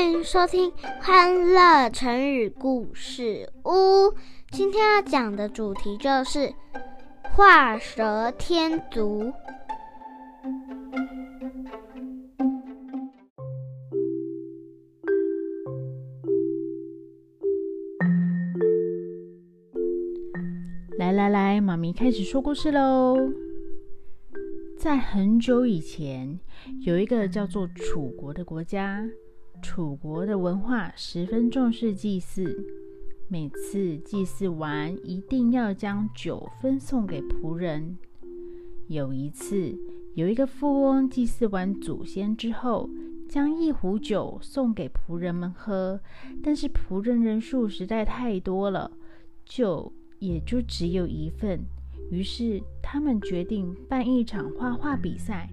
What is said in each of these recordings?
欢迎收听《欢乐成语故事屋》。今天要讲的主题就是画蛇添足。来来来，妈咪开始说故事喽。在很久以前，有一个叫做楚国的国家。楚国的文化十分重视祭祀，每次祭祀完，一定要将酒分送给仆人。有一次，有一个富翁祭祀完祖先之后，将一壶酒送给仆人们喝，但是仆人人数实在太多了，酒也就只有一份。于是他们决定办一场画画比赛，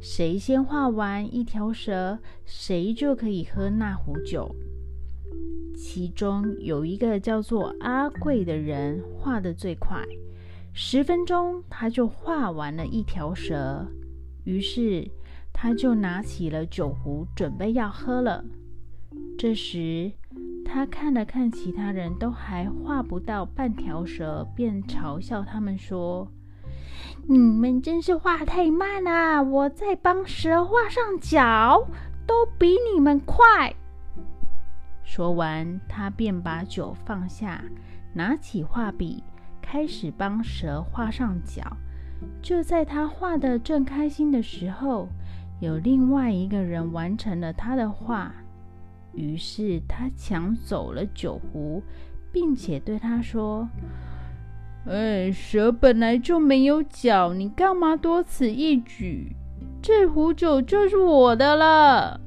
谁先画完一条蛇，谁就可以喝那壶酒。其中有一个叫做阿贵的人画得最快，十分钟他就画完了一条蛇。于是他就拿起了酒壶，准备要喝了。这时，他看了看其他人都还画不到半条蛇，便嘲笑他们说：“你们真是画太慢了，我在帮蛇画上脚，都比你们快。”说完，他便把酒放下，拿起画笔，开始帮蛇画上脚。就在他画的正开心的时候，有另外一个人完成了他的画。于是他抢走了酒壶，并且对他说：“哎，蛇本来就没有脚，你干嘛多此一举？这壶酒就是我的了。”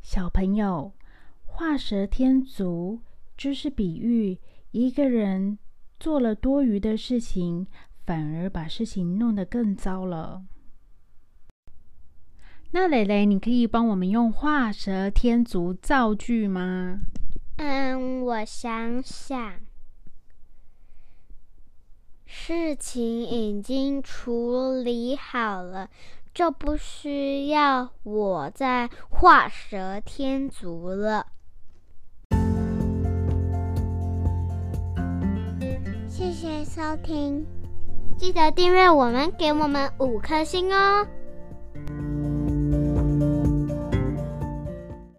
小朋友，画蛇添足就是比喻一个人做了多余的事情。反而把事情弄得更糟了。那蕾蕾，你可以帮我们用“画蛇添足”造句吗？嗯，我想想，事情已经处理好了，就不需要我再画蛇添足了。谢谢收听。记得订阅我们给我们五颗星哦。